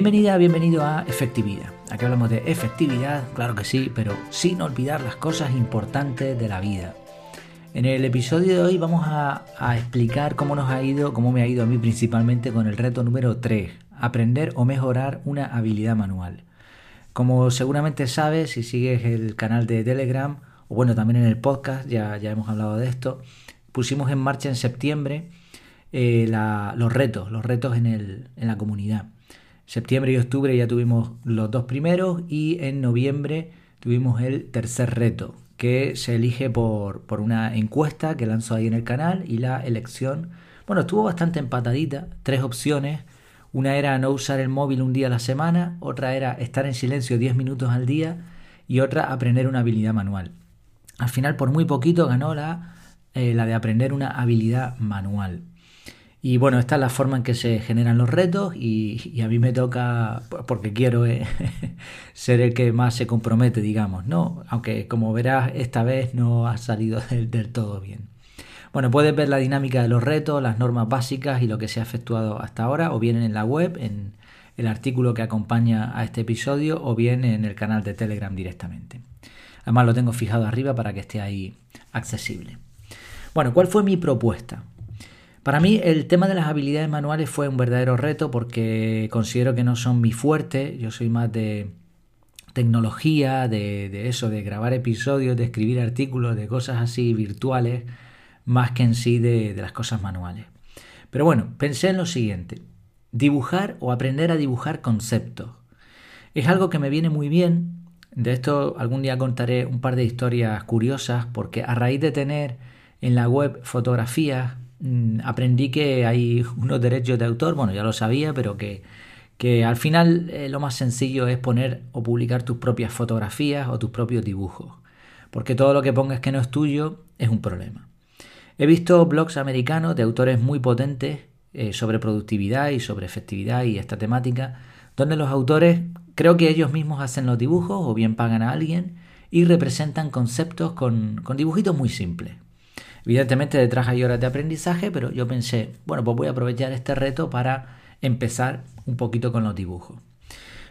Bienvenida, bienvenido a Efectividad. Aquí hablamos de efectividad, claro que sí, pero sin olvidar las cosas importantes de la vida. En el episodio de hoy vamos a, explicar cómo nos ha ido, cómo me ha ido a mí principalmente con el reto número 3, aprender o mejorar una habilidad manual. Como seguramente sabes, si sigues el canal de Telegram, o bueno, también en el podcast, ya, ya hemos hablado de esto, pusimos en marcha en septiembre eh, los retos, los retos en, el, en la comunidad. Septiembre y octubre ya tuvimos los dos primeros y en noviembre tuvimos el tercer reto, que se elige por, por una encuesta que lanzó ahí en el canal y la elección, bueno, estuvo bastante empatadita, tres opciones. Una era no usar el móvil un día a la semana, otra era estar en silencio 10 minutos al día y otra aprender una habilidad manual. Al final, por muy poquito, ganó la, eh, la de aprender una habilidad manual. Y bueno, esta es la forma en que se generan los retos y, a mí me toca, porque quiero eh, ser el que más se compromete, digamos, ¿no? Aunque como verás, esta vez no ha salido del, todo bien. Bueno, puedes ver la dinámica de los retos, las normas básicas y lo que se ha efectuado hasta ahora, o bien en la web, en el artículo que acompaña a este episodio, o bien en el canal de Telegram directamente. Además lo tengo fijado arriba para que esté ahí accesible. Bueno, ¿cuál fue mi propuesta? Para mí el tema de las habilidades manuales fue un verdadero reto porque considero que no son mi fuerte, yo soy más de tecnología, de, eso, de grabar episodios, de escribir artículos, de cosas así virtuales, más que en sí de, de las cosas manuales. Pero bueno, pensé en lo siguiente, dibujar o aprender a dibujar conceptos. Es algo que me viene muy bien, de esto algún día contaré un par de historias curiosas porque a raíz de tener en la web fotografías aprendí que hay unos derechos de autor, bueno, ya lo sabía, pero que, que al final eh, lo más sencillo es poner o publicar tus propias fotografías o tus propios dibujos, porque todo lo que pongas que no es tuyo es un problema. He visto blogs americanos de autores muy potentes eh, sobre productividad y sobre efectividad y esta temática, donde los autores creo que ellos mismos hacen los dibujos o bien pagan a alguien y representan conceptos con, con dibujitos muy simples. Evidentemente detrás hay horas de aprendizaje, pero yo pensé, bueno, pues voy a aprovechar este reto para empezar un poquito con los dibujos.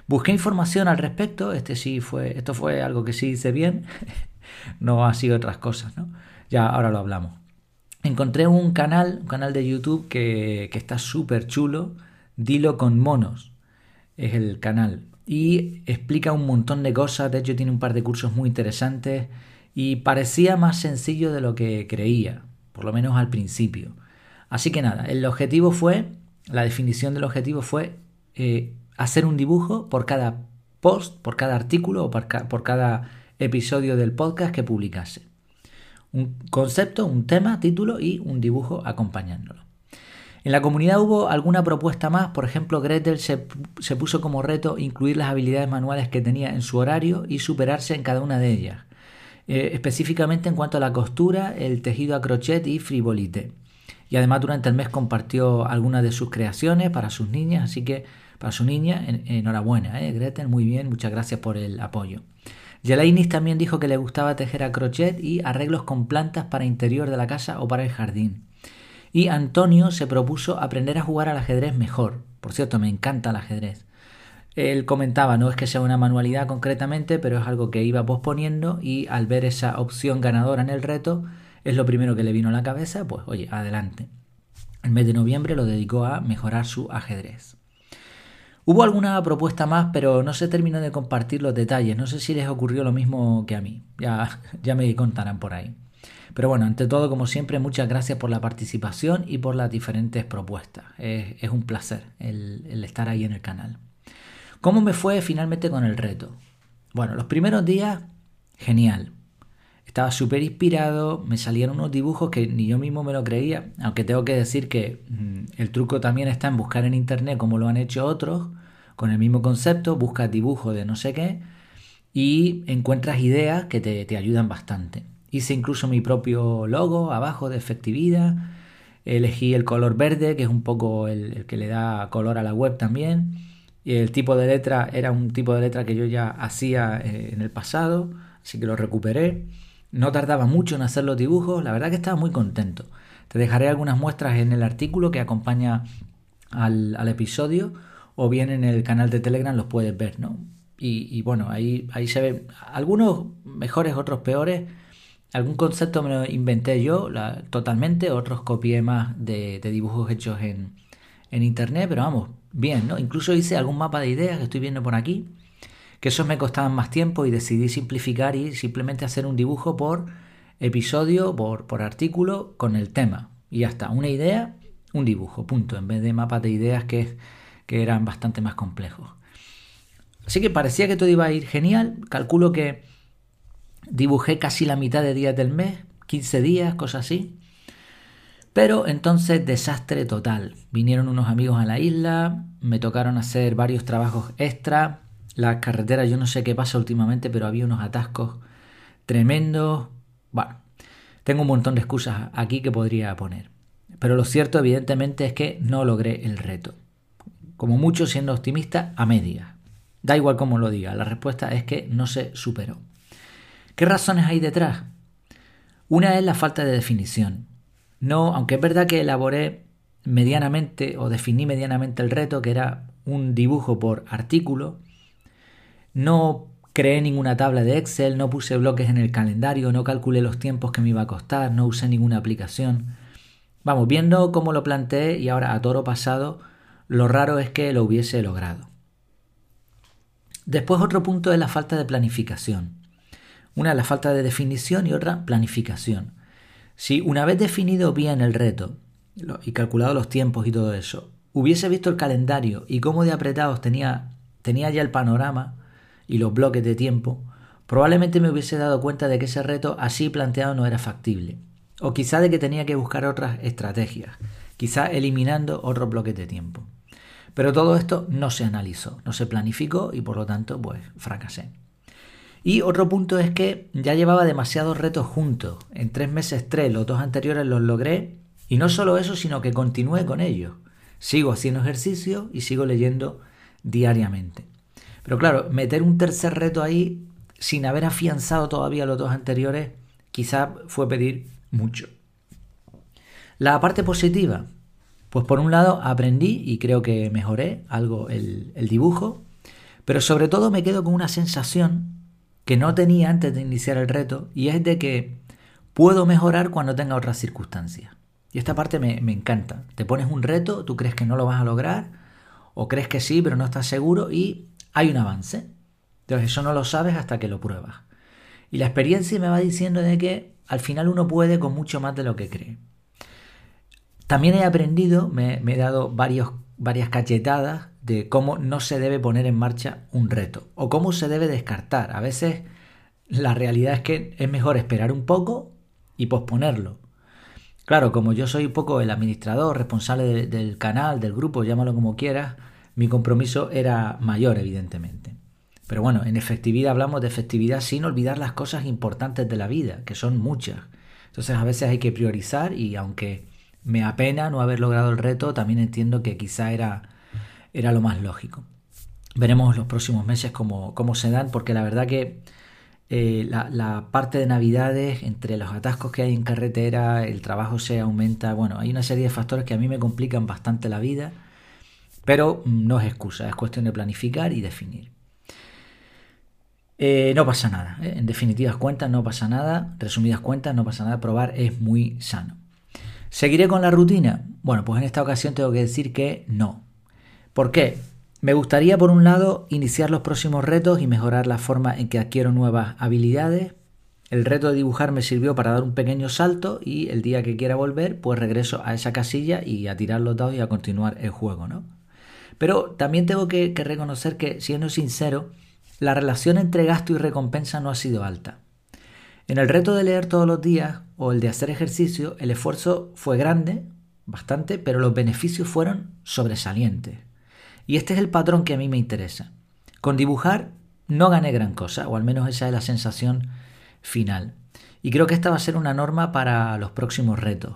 Busqué información al respecto, este sí fue, esto fue algo que sí hice bien, no ha sido otras cosas, ¿no? Ya ahora lo hablamos. Encontré un canal, un canal de YouTube que, que está súper chulo, Dilo con monos, es el canal, y explica un montón de cosas, de hecho tiene un par de cursos muy interesantes, y parecía más sencillo de lo que creía, por lo menos al principio. Así que nada, el objetivo fue, la definición del objetivo fue eh, hacer un dibujo por cada post, por cada artículo o por, cada episodio del podcast que publicase. Un concepto, un tema, título y un dibujo acompañándolo. En la comunidad hubo alguna propuesta más, por ejemplo, Gretel se, se, puso como reto incluir las habilidades manuales que tenía en su horario y superarse en cada una de ellas. Eh, específicamente en cuanto a la costura, el tejido a crochet y frivolité. Y además durante el mes compartió algunas de sus creaciones para sus niñas, así que para su niña, enhorabuena, ¿eh? Gretel, muy bien, muchas gracias por el apoyo. Yelainis también dijo que le gustaba tejer a crochet y arreglos con plantas para interior de la casa o para el jardín. Y Antonio se propuso aprender a jugar al ajedrez mejor. Por cierto, me encanta el ajedrez. Él comentaba, no es que sea una manualidad concretamente, pero es algo que iba posponiendo y al ver esa opción ganadora en el reto, es lo primero que le vino a la cabeza, pues oye, adelante. El mes de noviembre lo dedicó a mejorar su ajedrez. Hubo alguna propuesta más, pero no se terminó de compartir los detalles. No sé si les ocurrió lo mismo que a mí. Ya, ya me contarán por ahí. Pero bueno, ante todo, como siempre, muchas gracias por la participación y por las diferentes propuestas. Es, un placer el estar ahí en el canal. ¿Cómo me fue finalmente con el reto? Bueno, los primeros días, genial. Estaba súper inspirado, me salían unos dibujos que ni yo mismo me lo creía, aunque tengo que decir que mm, el truco también está en buscar en internet como lo han hecho otros, con el mismo concepto, buscas dibujos de no sé qué y encuentras ideas que te, ayudan bastante. Hice incluso mi propio logo abajo de efectividad, elegí el color verde, que es un poco el que le da color a la web también y el tipo de letra era un tipo de letra que yo ya hacía eh, en el pasado, así que lo recuperé. No tardaba mucho en hacer los dibujos, la verdad que estaba muy contento. Te dejaré algunas muestras en el artículo que acompaña al, episodio o bien en el canal de Telegram los puedes ver, ¿no? Y, bueno, ahí, ahí se ven algunos mejores, otros peores. Algún concepto me lo inventé yo totalmente, otros copié más de, dibujos hechos en, en, internet, pero vamos, bien, ¿no? Incluso hice algún mapa de ideas que estoy viendo por aquí, que esos me costaban más tiempo y decidí simplificar y simplemente hacer un dibujo por episodio, por, por artículo, con el tema. Y ya está, una idea, un dibujo, punto, en vez de mapas de ideas que, que eran bastante más complejos. Así que parecía que todo iba a ir genial. Calculo que dibujé casi la mitad de días del mes, 15 días, cosas así. Pero entonces desastre total. Vinieron unos amigos a la isla, me tocaron hacer varios trabajos extra. La carretera, yo no sé qué pasa últimamente, pero había unos atascos tremendos. Bueno, tengo un montón de excusas aquí que podría poner. Pero lo cierto, evidentemente, es que no logré el reto. Como mucho, siendo optimista, a medias. Da igual cómo lo diga, la respuesta es que no se superó. ¿Qué razones hay detrás? Una es la falta de definición. No, aunque es verdad que elaboré medianamente o definí medianamente el reto, que era un dibujo por artículo, no creé ninguna tabla de Excel, no puse bloques en el calendario, no calculé los tiempos que me iba a costar, no usé ninguna aplicación. Vamos, viendo cómo lo planteé y ahora a toro pasado, lo raro es que lo hubiese logrado. Después otro punto es la falta de planificación. Una la falta de definición y otra planificación. Si una vez definido bien el reto y calculado los tiempos y todo eso, hubiese visto el calendario y cómo de apretados tenía, tenía ya el panorama y los bloques de tiempo, probablemente me hubiese dado cuenta de que ese reto así planteado no era factible. O quizá de que tenía que buscar otras estrategias, quizá eliminando otros bloques de tiempo. Pero todo esto no se analizó, no se planificó y por lo tanto pues fracasé. Y otro punto es que ya llevaba demasiados retos juntos. En tres meses tres, los dos anteriores los logré. Y no solo eso, sino que continué con ellos. Sigo haciendo ejercicio y sigo leyendo diariamente. Pero claro, meter un tercer reto ahí sin haber afianzado todavía los dos anteriores, quizá fue pedir mucho. La parte positiva, pues por un lado aprendí y creo que mejoré algo el, dibujo, pero sobre todo me quedo con una sensación que no tenía antes de iniciar el reto y es de que puedo mejorar cuando tenga otras circunstancias. Y esta parte me, me, encanta. Te pones un reto, tú crees que no lo vas a lograr, o crees que sí, pero no estás seguro, y hay un avance. Entonces eso no lo sabes hasta que lo pruebas. Y la experiencia me va diciendo de que al final uno puede con mucho más de lo que cree. También he aprendido, me, he dado varios, varias cachetadas de cómo no se debe poner en marcha un reto o cómo se debe descartar. A veces la realidad es que es mejor esperar un poco y posponerlo. Claro, como yo soy un poco el administrador, responsable del canal, del grupo, llámalo como quieras, mi compromiso era mayor, evidentemente. Pero bueno, en efectividad hablamos de efectividad sin olvidar las cosas importantes de la vida, que son muchas. Entonces a veces hay que priorizar y aunque me apena no haber logrado el reto, también entiendo que quizá era, era lo más lógico. Veremos los próximos meses cómo, cómo se dan, porque la verdad que eh, la, parte de Navidades, entre los atascos que hay en carretera, el trabajo se aumenta, bueno, hay una serie de factores que a mí me complican bastante la vida, pero no es excusa, es cuestión de planificar y definir. Eh, no pasa nada, ¿eh? en definitivas cuentas no pasa nada, resumidas cuentas no pasa nada, probar es muy sano. ¿Seguiré con la rutina? Bueno, pues en esta ocasión tengo que decir que no. ¿Por qué? Me gustaría, por un lado, iniciar los próximos retos y mejorar la forma en que adquiero nuevas habilidades. El reto de dibujar me sirvió para dar un pequeño salto y el día que quiera volver, pues regreso a esa casilla y a tirar los dados y a continuar el juego, ¿no? Pero también tengo que, que reconocer que, siendo sincero, la relación entre gasto y recompensa no ha sido alta. En el reto de leer todos los días o el de hacer ejercicio, el esfuerzo fue grande, bastante, pero los beneficios fueron sobresalientes. Y este es el patrón que a mí me interesa. Con dibujar no gané gran cosa, o al menos esa es la sensación final. Y creo que esta va a ser una norma para los próximos retos.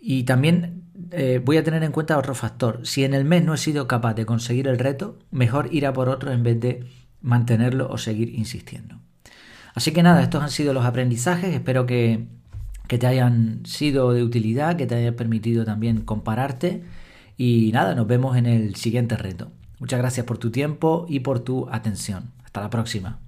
Y también eh, voy a tener en cuenta otro factor. Si en el mes no he sido capaz de conseguir el reto, mejor ir a por otro en vez de mantenerlo o seguir insistiendo. Así que nada, estos han sido los aprendizajes, espero que, te hayan sido de utilidad, que te hayan permitido también compararte y nada, nos vemos en el siguiente reto. Muchas gracias por tu tiempo y por tu atención. Hasta la próxima.